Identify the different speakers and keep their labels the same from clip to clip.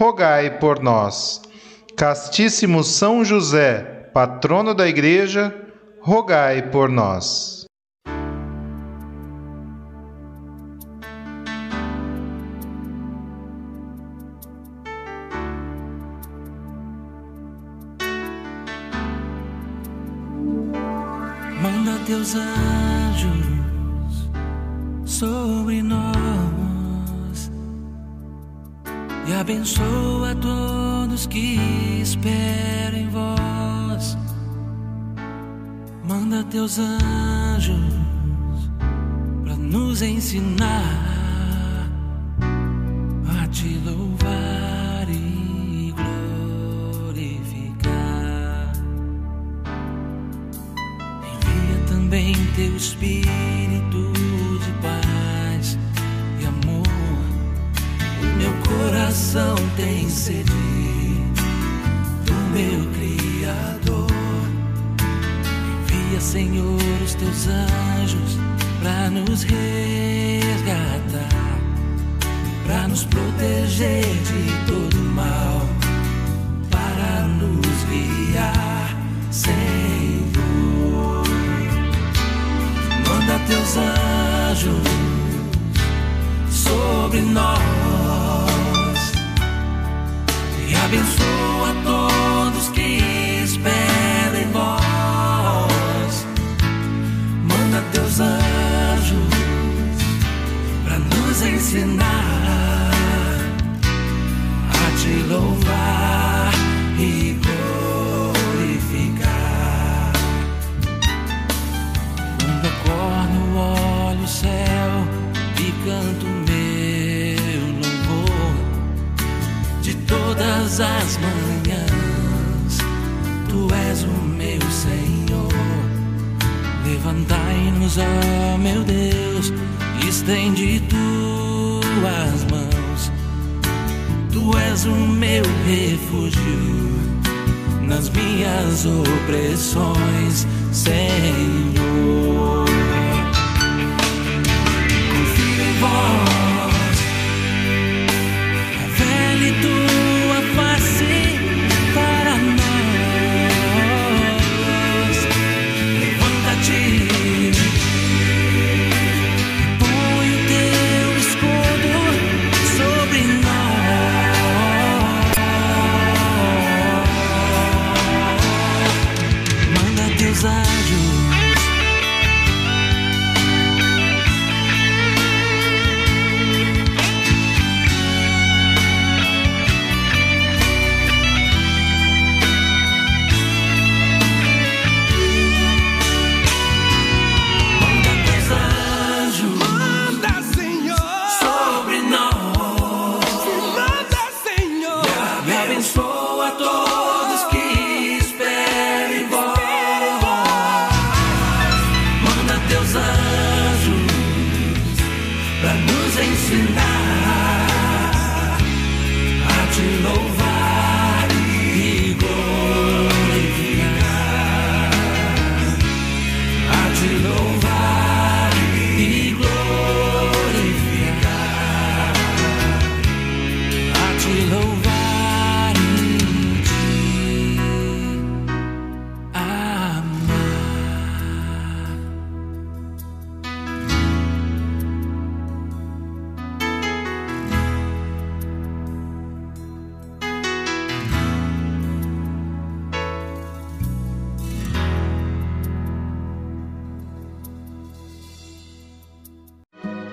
Speaker 1: rogai por nós. Castíssimo São José, patrono da Igreja, rogai por nós.
Speaker 2: Manda teus anjos sobre nós e abençoa todos que esperam em vós. Manda teus anjos para nos ensinar sobre nós e abençoa todos que esperam em vós. Manda teus anjos para nos ensinar a te louvar e glorificar. Quando acordo, olho céu todas as manhãs. Tu és o meu Senhor. Levantai-nos, ó meu Deus, estende tuas mãos. Tu és o meu refúgio nas minhas opressões, Senhor. Confio em vós,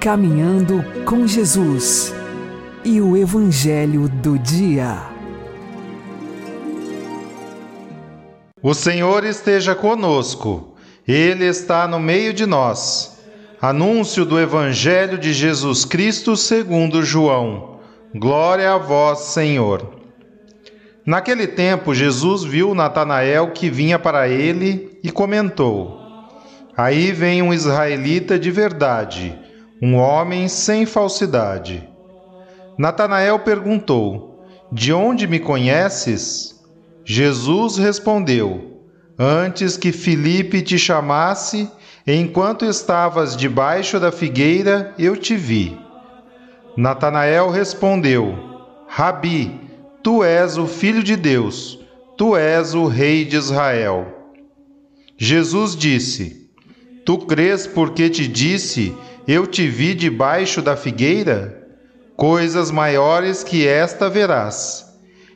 Speaker 3: Caminhando com Jesus e o Evangelho do Dia.
Speaker 1: O Senhor esteja conosco, Ele está no meio de nós. Anúncio do Evangelho de Jesus Cristo segundo João. Glória a vós, Senhor. Naquele tempo, Jesus viu Natanael que vinha para ele e comentou: Aí vem um israelita de verdade, um homem sem falsidade. Natanael perguntou: De onde me conheces? Jesus respondeu: Antes que Filipe te chamasse, enquanto estavas debaixo da figueira, eu te vi. Natanael respondeu: Rabi, tu és o filho de Deus, tu és o rei de Israel. Jesus disse: Tu crês porque te disse, eu te vi debaixo da figueira? Coisas maiores que esta verás.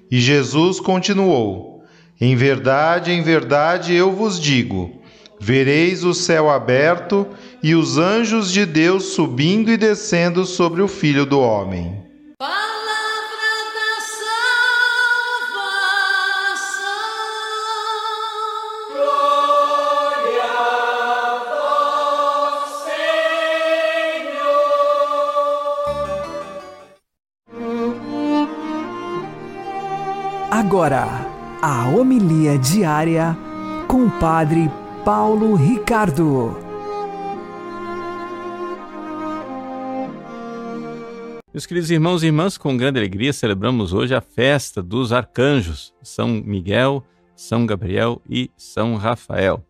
Speaker 1: E Jesus continuou: Em verdade, em verdade eu vos digo: vereis o céu aberto e os anjos de Deus subindo e descendo sobre o Filho do Homem.
Speaker 3: Agora, a homilia diária com o Padre Paulo Ricardo.
Speaker 4: Meus queridos irmãos e irmãs, com grande alegria celebramos hoje a festa dos arcanjos, São Miguel, São Gabriel e São Rafael.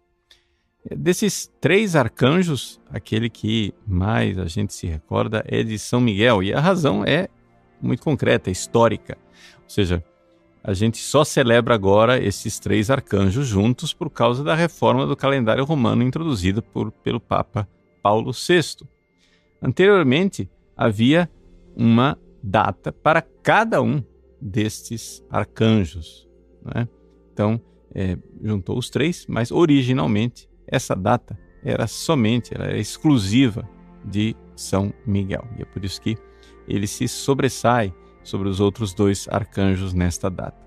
Speaker 4: Desses três arcanjos, aquele que mais a gente se recorda é de São Miguel, e a razão é muito concreta, histórica. Ou seja, a gente só celebra agora esses três arcanjos juntos por causa da reforma do calendário romano introduzida por, pelo Papa Paulo VI. Anteriormente, havia uma data para cada um destes arcanjos. Né? Então, é, juntou os três, mas originalmente essa data era somente, era exclusiva de São Miguel. E é por isso que ele se sobressai sobre os outros dois arcanjos nesta data.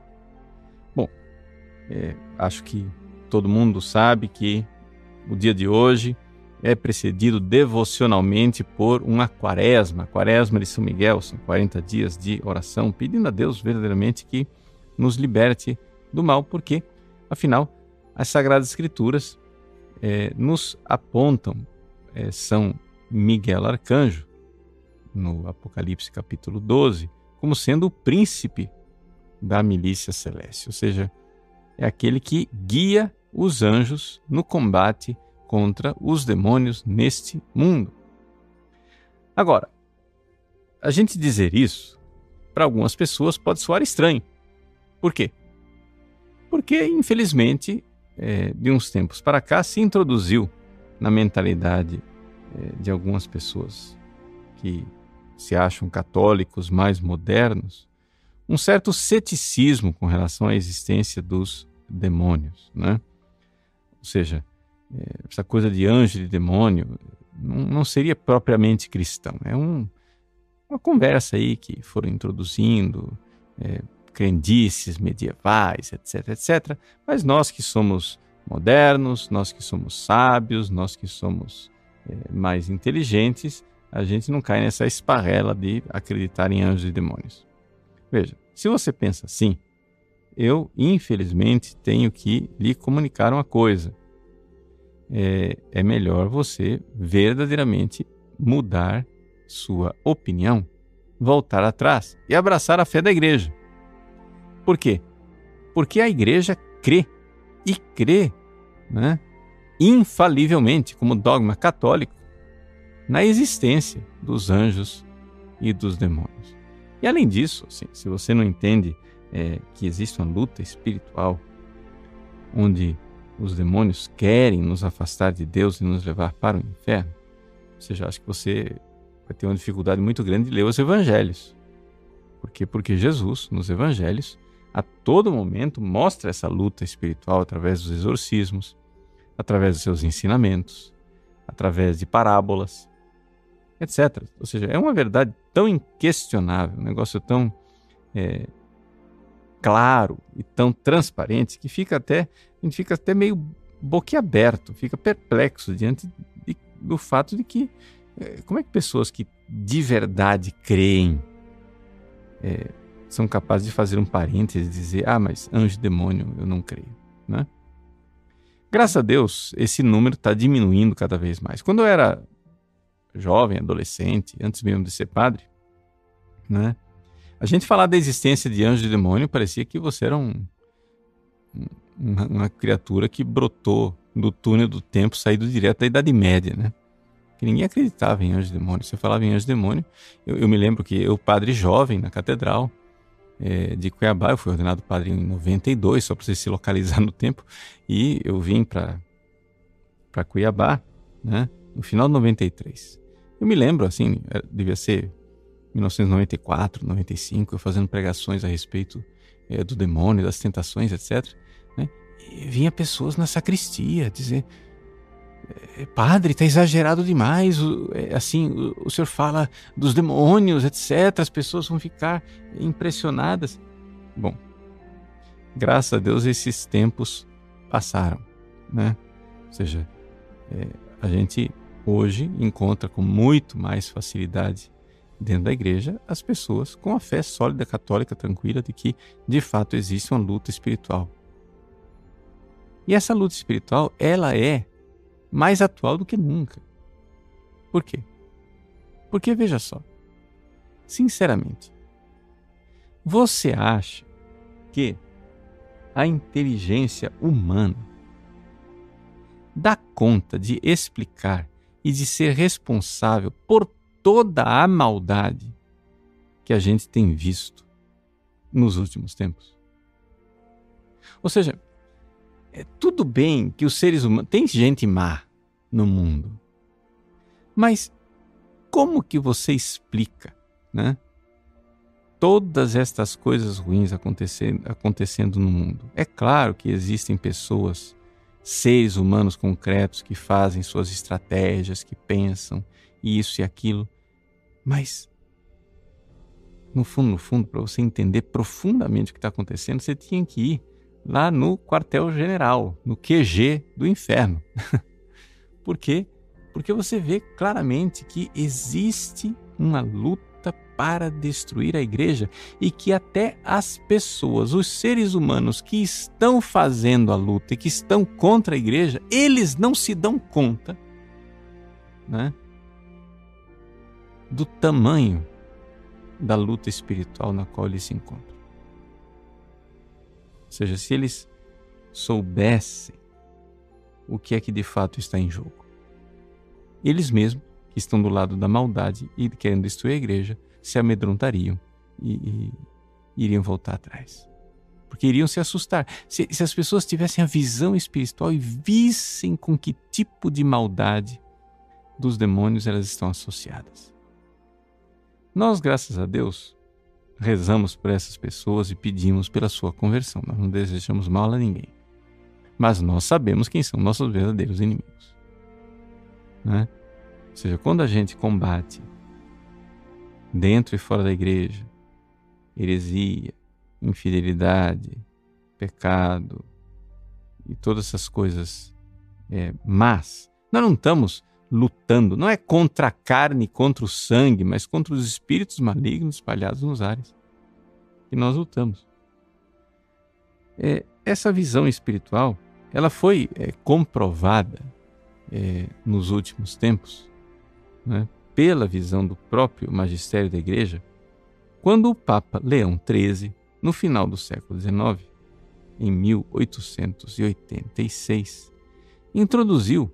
Speaker 4: Bom, é, acho que todo mundo sabe que o dia de hoje é precedido devocionalmente por uma quaresma, a quaresma de São Miguel, são 40 dias de oração, pedindo a Deus verdadeiramente que nos liberte do mal, porque, afinal, as Sagradas Escrituras é, nos apontam é, São Miguel Arcanjo, no Apocalipse capítulo 12, como sendo o príncipe da milícia celeste, ou seja, é aquele que guia os anjos no combate contra os demônios neste mundo. Agora, a gente dizer isso para algumas pessoas pode soar estranho. Por quê? Porque, infelizmente, é, de uns tempos para cá se introduziu na mentalidade é, de algumas pessoas que se acham católicos mais modernos, um certo ceticismo com relação à existência dos demônios, né? Ou seja, é, essa coisa de anjo e de demônio não, seria propriamente cristão. É um, uma conversa aí que foram introduzindo é, crendices medievais, etc, etc. Mas nós que somos modernos, nós que somos sábios, nós que somos é, mais inteligentes, a gente não cai nessa esparrela de acreditar em anjos e demônios. Veja, se você pensa assim, eu infelizmente tenho que lhe comunicar uma coisa. É, é melhor você verdadeiramente mudar sua opinião, voltar atrás e abraçar a fé da igreja. Por quê? Porque a igreja crê e crê né, infalivelmente, como dogma católico, na existência dos anjos e dos demônios. E além disso, assim, se você não entende é, que existe uma luta espiritual onde os demônios querem nos afastar de Deus e nos levar para o inferno, você já acha que você vai ter uma dificuldade muito grande de ler os evangelhos. Por quê? Porque Jesus, nos evangelhos, a todo momento mostra essa luta espiritual através dos exorcismos, através dos seus ensinamentos, através de parábolas, etc. Ou seja, é uma verdade tão inquestionável, um negócio tão é, claro e tão transparente que fica até, a gente fica até meio boquiaberto, fica perplexo diante de, do fato de que é, como é que pessoas que de verdade creem é, são capazes de fazer um parêntese e dizer, ah, mas anjo demônio eu não creio, né? Graças a Deus, esse número está diminuindo cada vez mais. Quando eu era jovem, adolescente, antes mesmo de ser padre, né? A gente falar da existência de anjo e demônio parecia que você era um, uma, uma, criatura que brotou do túnel do tempo, saído direto da Idade Média, né? Que ninguém acreditava em anjo e demônio. Você falava em anjo e demônio. Eu, eu me lembro que eu, padre jovem na catedral, é, de Cuiabá. Eu fui ordenado padre em 92, só para você se localizar no tempo. E eu vim para Cuiabá né, no final de 93. Eu me lembro, assim, é, devia ser 1994, 95, eu fazendo pregações a respeito é, do demônio, das tentações, etc. Né, e vinha pessoas na sacristia dizer é, padre, está exagerado demais. É, assim, o, o senhor fala dos demônios, etc. As pessoas vão ficar impressionadas. Bom, graças a Deus esses tempos passaram, né? Ou seja, é, a gente hoje encontra com muito mais facilidade dentro da igreja as pessoas com a fé sólida católica tranquila de que de fato existe uma luta espiritual. E essa luta espiritual, ela é mais atual do que nunca. Por quê? Porque veja só, sinceramente, você acha que a inteligência humana dá conta de explicar e de ser responsável por toda a maldade que a gente tem visto nos últimos tempos? Ou seja, é tudo bem que os seres humanos. Tem gente má no mundo. Mas como que você explica, né? Todas estas coisas ruins acontecendo, acontecendo no mundo. É claro que existem pessoas, seres humanos concretos que fazem suas estratégias, que pensam isso e aquilo, mas no fundo, no fundo, para você entender profundamente o que está acontecendo, você tinha que ir lá no quartel-general, no QG do inferno. Por quê? Porque você vê claramente que existe uma luta para destruir a igreja e que até as pessoas, os seres humanos que estão fazendo a luta e que estão contra a igreja, eles não se dão conta né, do tamanho da luta espiritual na qual eles se encontram seja, se eles soubessem o que é que de fato está em jogo. Eles mesmos, que estão do lado da maldade e querendo destruir a igreja, se amedrontariam e, e iriam voltar atrás. Porque iriam se assustar. Se, se as pessoas tivessem a visão espiritual e vissem com que tipo de maldade dos demônios elas estão associadas. Nós, graças a Deus, rezamos por essas pessoas e pedimos pela sua conversão. Nós não desejamos mal a ninguém. Mas nós sabemos quem são nossos verdadeiros inimigos. Né? Ou seja, quando a gente combate dentro e fora da igreja. Heresia, infidelidade, pecado e todas essas coisas é, más, nós não estamos lutando, não é contra a carne, contra o sangue, mas contra os espíritos malignos espalhados nos ares que nós lutamos. É, essa visão espiritual, ela foi é, comprovada é, nos últimos tempos, né, pela visão do próprio magistério da Igreja, quando o Papa Leão XIII, no final do século XIX, em 1886, introduziu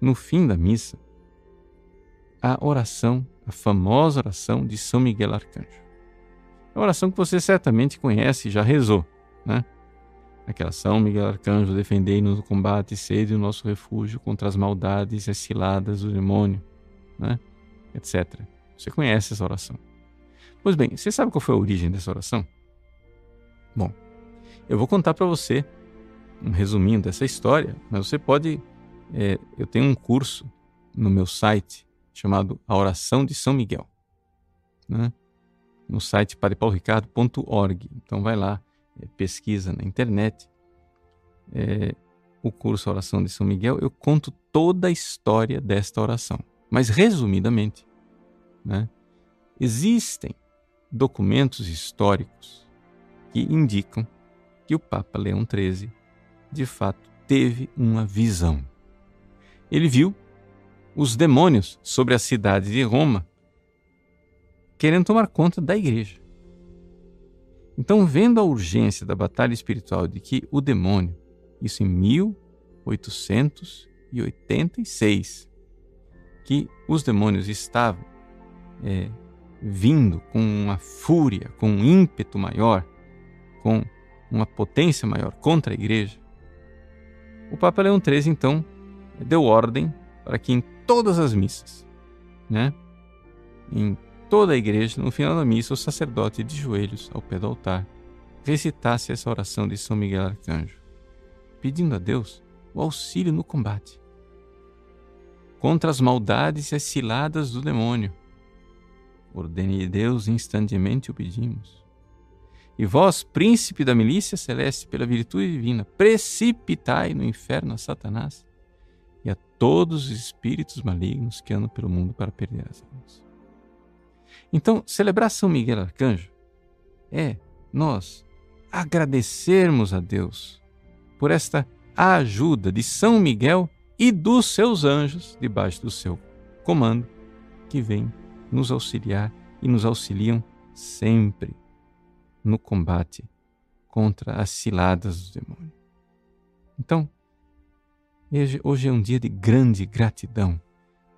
Speaker 4: no fim da missa, a oração, a famosa oração de São Miguel Arcanjo. É uma oração que você certamente conhece e já rezou, né? Aquela São Miguel Arcanjo, defendei-nos no combate, sede o nosso refúgio contra as maldades e as ciladas do demônio, né? Etc. Você conhece essa oração. Pois bem, você sabe qual foi a origem dessa oração? Bom, eu vou contar para você um resuminho dessa história, mas você pode é, eu tenho um curso no meu site chamado A Oração de São Miguel, né? no site padrepaulricardo.org. Então vai lá, é, pesquisa na internet é, o curso Oração de São Miguel. Eu conto toda a história desta oração, mas resumidamente, né? existem documentos históricos que indicam que o Papa Leão XIII, de fato, teve uma visão. Ele viu os demônios sobre a cidade de Roma querendo tomar conta da igreja. Então, vendo a urgência da batalha espiritual de que o demônio, isso em 1886, que os demônios estavam é, vindo com uma fúria, com um ímpeto maior, com uma potência maior contra a igreja, o Papa Leão XIII então deu ordem para que em todas as missas, né, em toda a igreja, no final da missa, o sacerdote de joelhos ao pé do altar recitasse essa oração de São Miguel Arcanjo, pedindo a Deus o auxílio no combate contra as maldades e as ciladas do demônio Ordene Deus, instantemente o pedimos. E vós, príncipe da milícia celeste, pela virtude divina, precipitai no inferno a Satanás e a todos os espíritos malignos que andam pelo mundo para perder as almas. Então, celebrar São Miguel Arcanjo é nós agradecermos a Deus por esta ajuda de São Miguel e dos seus anjos debaixo do seu comando que vem nos auxiliar e nos auxiliam sempre no combate contra as ciladas do demônio. Então, hoje é um dia de grande gratidão,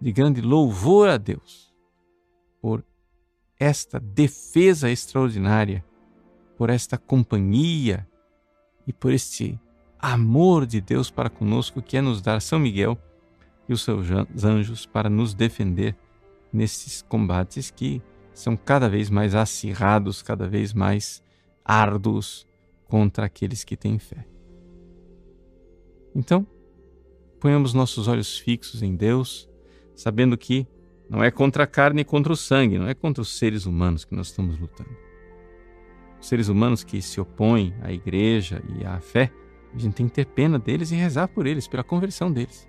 Speaker 4: de grande louvor a Deus por esta defesa extraordinária, por esta companhia e por este amor de Deus para conosco que é nos dar São Miguel e os seus anjos para nos defender nesses combates que são cada vez mais acirrados, cada vez mais árduos contra aqueles que têm fé. Então, ponhamos nossos olhos fixos em Deus, sabendo que não é contra a carne e contra o sangue, não é contra os seres humanos que nós estamos lutando. Os seres humanos que se opõem à igreja e à fé, a gente tem que ter pena deles e rezar por eles, pela conversão deles.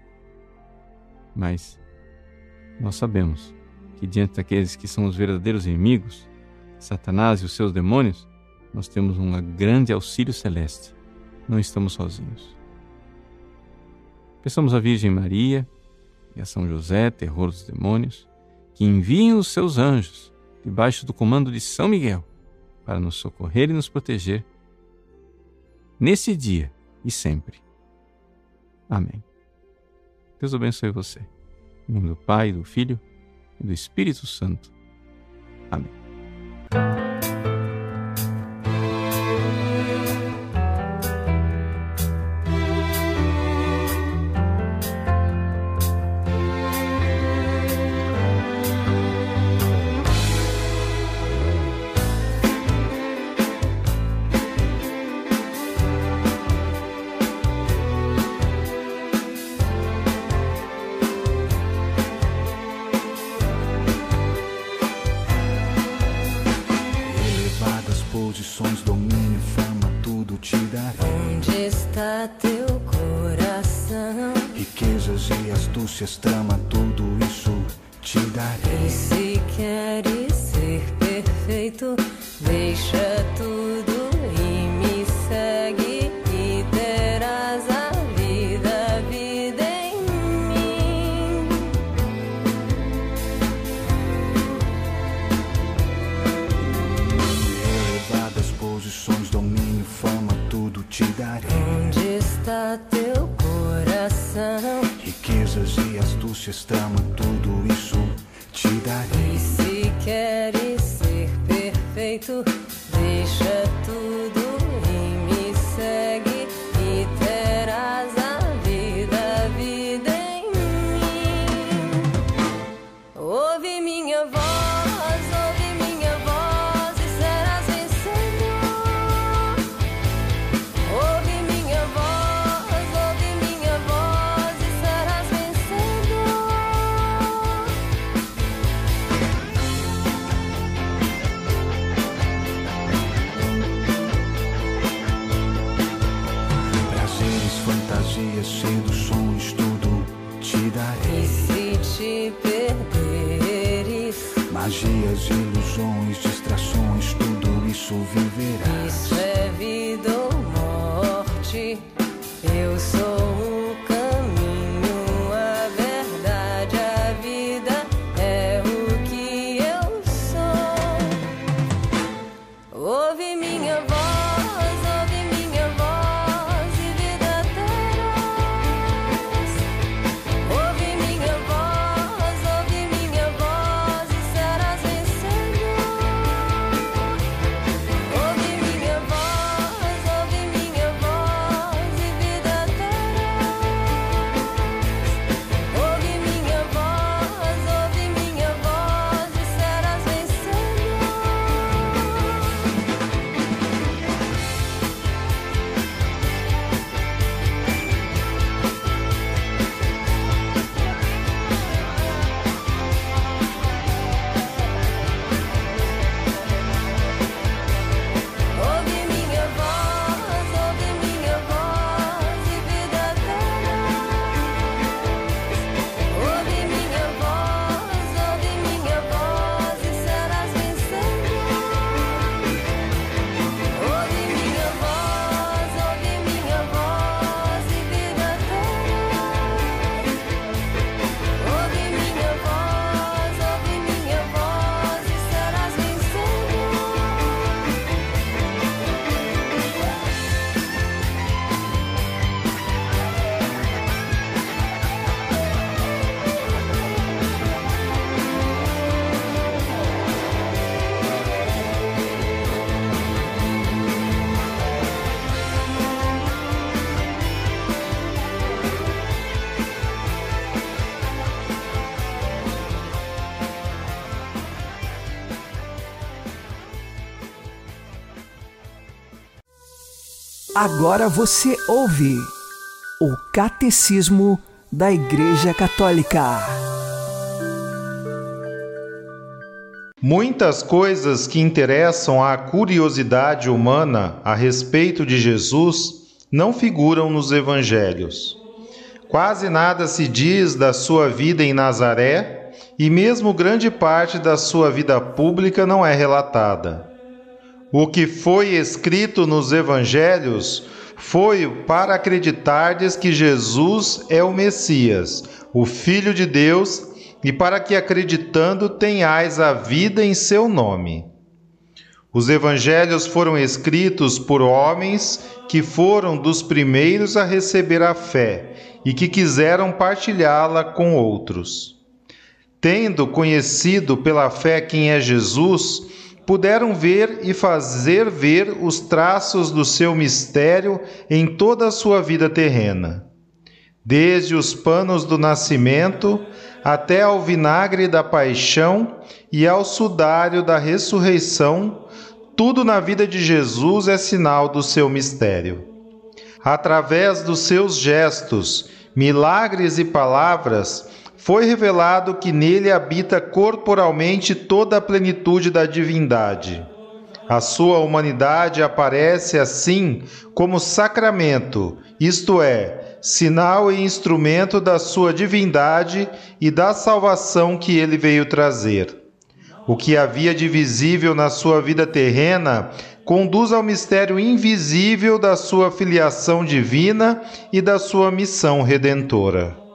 Speaker 4: Mas nós sabemos que diante daqueles que são os verdadeiros inimigos, Satanás e os seus demônios, nós temos um grande auxílio celeste. Não estamos sozinhos. Peçamos à Virgem Maria e a São José, terror dos demônios, que enviem os seus anjos debaixo do comando de São Miguel para nos socorrer e nos proteger nesse dia e sempre. Amém. Deus abençoe você. Em nome do Pai, do Filho e do Espírito Santo. Amém.
Speaker 5: deixa tudo
Speaker 6: e
Speaker 5: me segue e
Speaker 6: terás a vida, a vida em mim. Elevadas posições, domínio, fama, tudo te darei. Onde está teu coração? Riquezas e astúcias, trama muito. Magias, ilusões, distrações, tudo isso viverás. isso é vida ou morte. Eu sou o
Speaker 3: Agora você ouve o Catecismo da Igreja Católica.
Speaker 1: Muitas coisas que interessam à curiosidade humana a respeito de Jesus não figuram nos evangelhos. Quase nada se diz da sua vida em Nazaré e mesmo grande parte da sua vida pública não é relatada. O que foi escrito nos evangelhos foi para acreditardes que Jesus é o Messias, o Filho de Deus, e para que acreditando tenhais a vida em seu nome. Os evangelhos foram escritos por homens que foram dos primeiros a receber a fé e que quiseram partilhá-la com outros. Tendo conhecido pela fé quem é Jesus, puderam ver e fazer ver os traços do seu mistério em toda a sua vida terrena. Desde os panos do nascimento até ao vinagre da paixão e ao sudário da ressurreição, tudo na vida de Jesus é sinal do seu mistério. Através dos seus gestos, milagres e palavras, foi revelado que nele habita corporalmente toda a plenitude da divindade. A sua humanidade aparece assim como sacramento, isto é, sinal e instrumento da sua divindade e da salvação que ele veio trazer. O que havia de visível na sua vida terrena conduz ao mistério invisível da sua filiação divina e da sua missão redentora.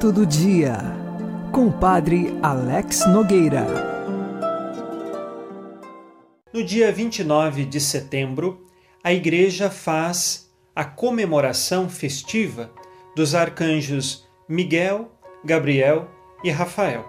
Speaker 3: Santo do Dia, com o Padre Alex Nogueira.
Speaker 7: No dia 29 de setembro, a Igreja faz a comemoração festiva dos arcanjos Miguel, Gabriel e Rafael.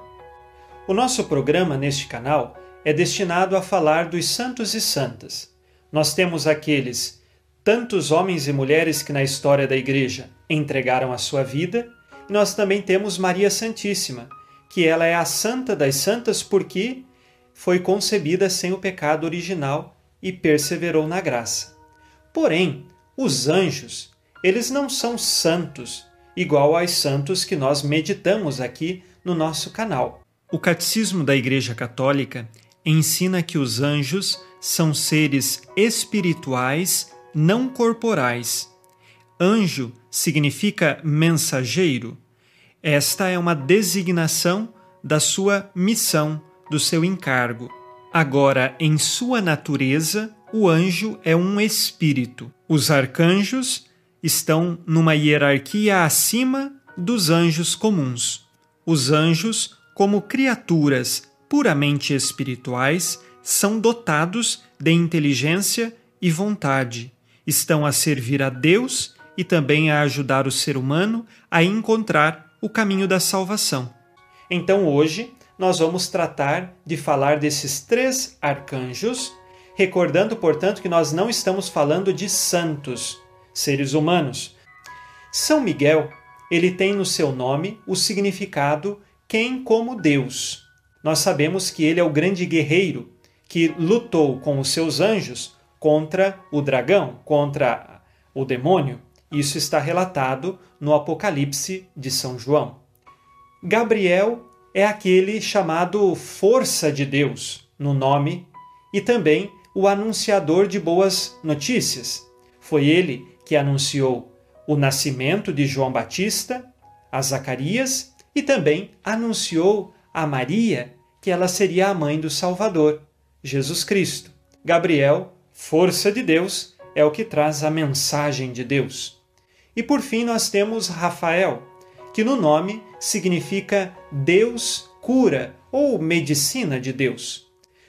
Speaker 7: O nosso programa neste canal é destinado a falar dos santos e santas. Nós temos aqueles tantos homens e mulheres que na história da Igreja entregaram a sua vida, nós também temos Maria Santíssima, que ela é a santa das santas porque foi concebida sem o pecado original e perseverou na graça. Porém, os anjos, eles não são santos, igual aos santos que nós meditamos aqui no nosso canal. O Catecismo da Igreja Católica ensina que os anjos são seres espirituais não corporais. Anjo significa mensageiro. Esta é uma designação da sua missão, do seu encargo. Agora, em sua natureza, o anjo é um espírito. Os arcanjos estão numa hierarquia acima dos anjos comuns. Os anjos, como criaturas puramente espirituais, são dotados de inteligência e vontade. Estão a servir a Deus e também a ajudar o ser humano a encontrar o caminho da salvação. Então, hoje, nós vamos tratar de falar desses três arcanjos, recordando, portanto, que nós não estamos falando de santos, seres humanos. São Miguel, ele tem no seu nome o significado quem como Deus. Nós sabemos que ele é o grande guerreiro que lutou com os seus anjos contra o dragão, contra o demônio. Isso está relatado no Apocalipse de São João. Gabriel é aquele chamado força de Deus no nome e também o anunciador de boas notícias. Foi ele que anunciou o nascimento de João Batista a Zacarias e também anunciou a Maria que ela seria a mãe do Salvador, Jesus Cristo. Gabriel, força de Deus, é o que traz a mensagem de Deus. E por fim nós temos Rafael, que no nome significa Deus cura ou medicina de Deus.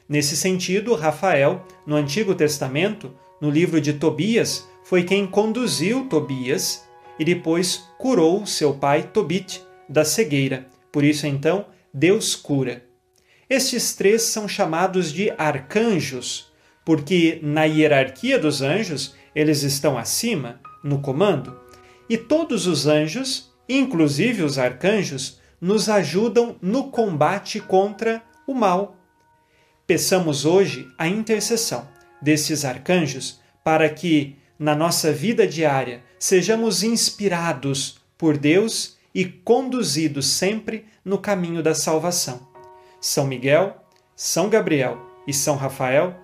Speaker 7: Nesse sentido, Rafael, no Antigo Testamento, no livro de Tobias, foi quem conduziu Tobias e depois curou seu pai Tobit da cegueira. Por isso, então, Deus cura. Estes três são chamados de arcanjos, porque na hierarquia dos anjos eles estão acima, no comando. E todos os anjos, inclusive os arcanjos, nos ajudam no combate contra o mal. Peçamos hoje a intercessão desses arcanjos para que, na nossa vida diária, sejamos inspirados por Deus e conduzidos sempre no caminho da salvação. São Miguel, São Gabriel e São Rafael,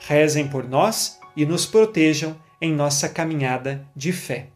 Speaker 7: rezem por nós e nos protejam em nossa caminhada de fé.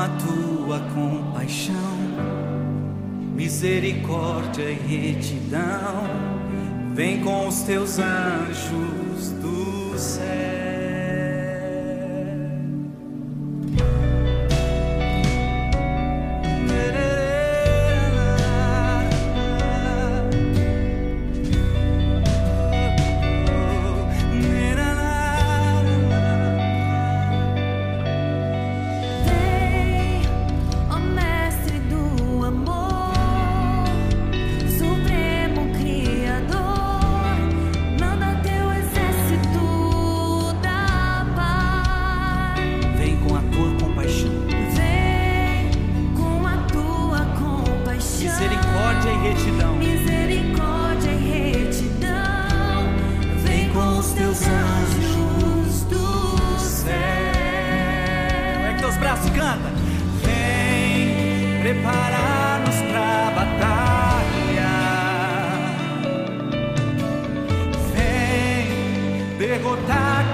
Speaker 5: A tua compaixão, misericórdia e retidão, vem com os teus anjos do céu.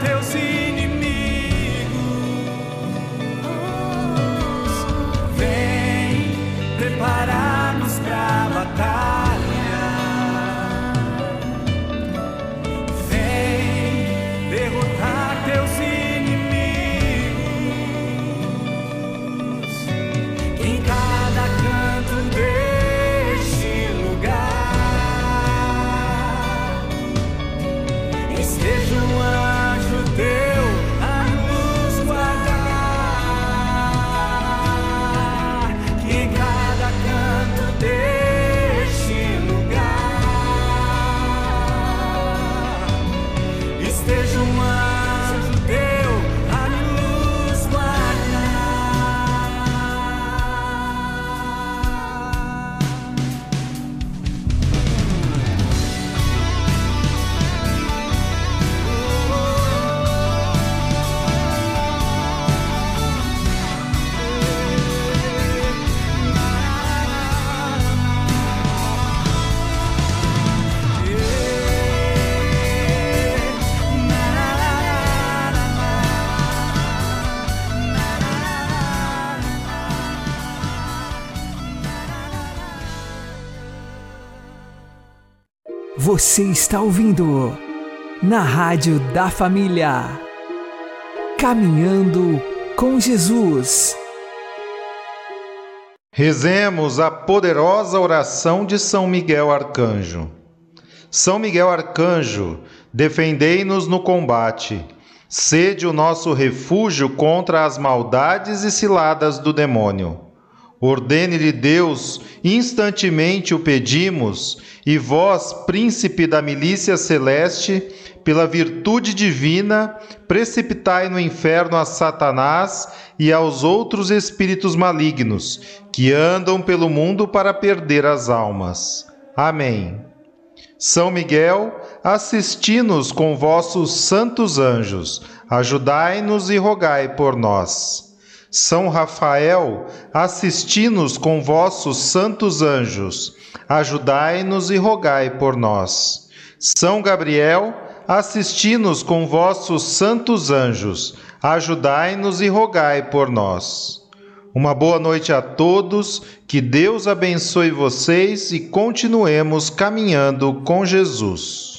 Speaker 6: Deus se
Speaker 3: Você está ouvindo na Rádio da Família. Caminhando com Jesus.
Speaker 1: Rezemos a poderosa oração de São Miguel Arcanjo. São Miguel Arcanjo, defendei-nos no combate. Sede o nosso refúgio contra as maldades e ciladas do demônio. Ordene-lhe Deus, instantemente o pedimos, e vós, príncipe da milícia celeste, pela virtude divina, precipitai no inferno a Satanás e aos outros espíritos malignos, que andam pelo mundo para perder as almas. Amém. São Miguel, assisti-nos com vossos santos anjos, ajudai-nos e rogai por nós. São Rafael, assisti-nos com vossos santos anjos, ajudai-nos e rogai por nós. São Gabriel, assisti-nos com vossos santos anjos, ajudai-nos e rogai por nós. Uma boa noite a todos, que Deus abençoe vocês e continuemos caminhando com Jesus.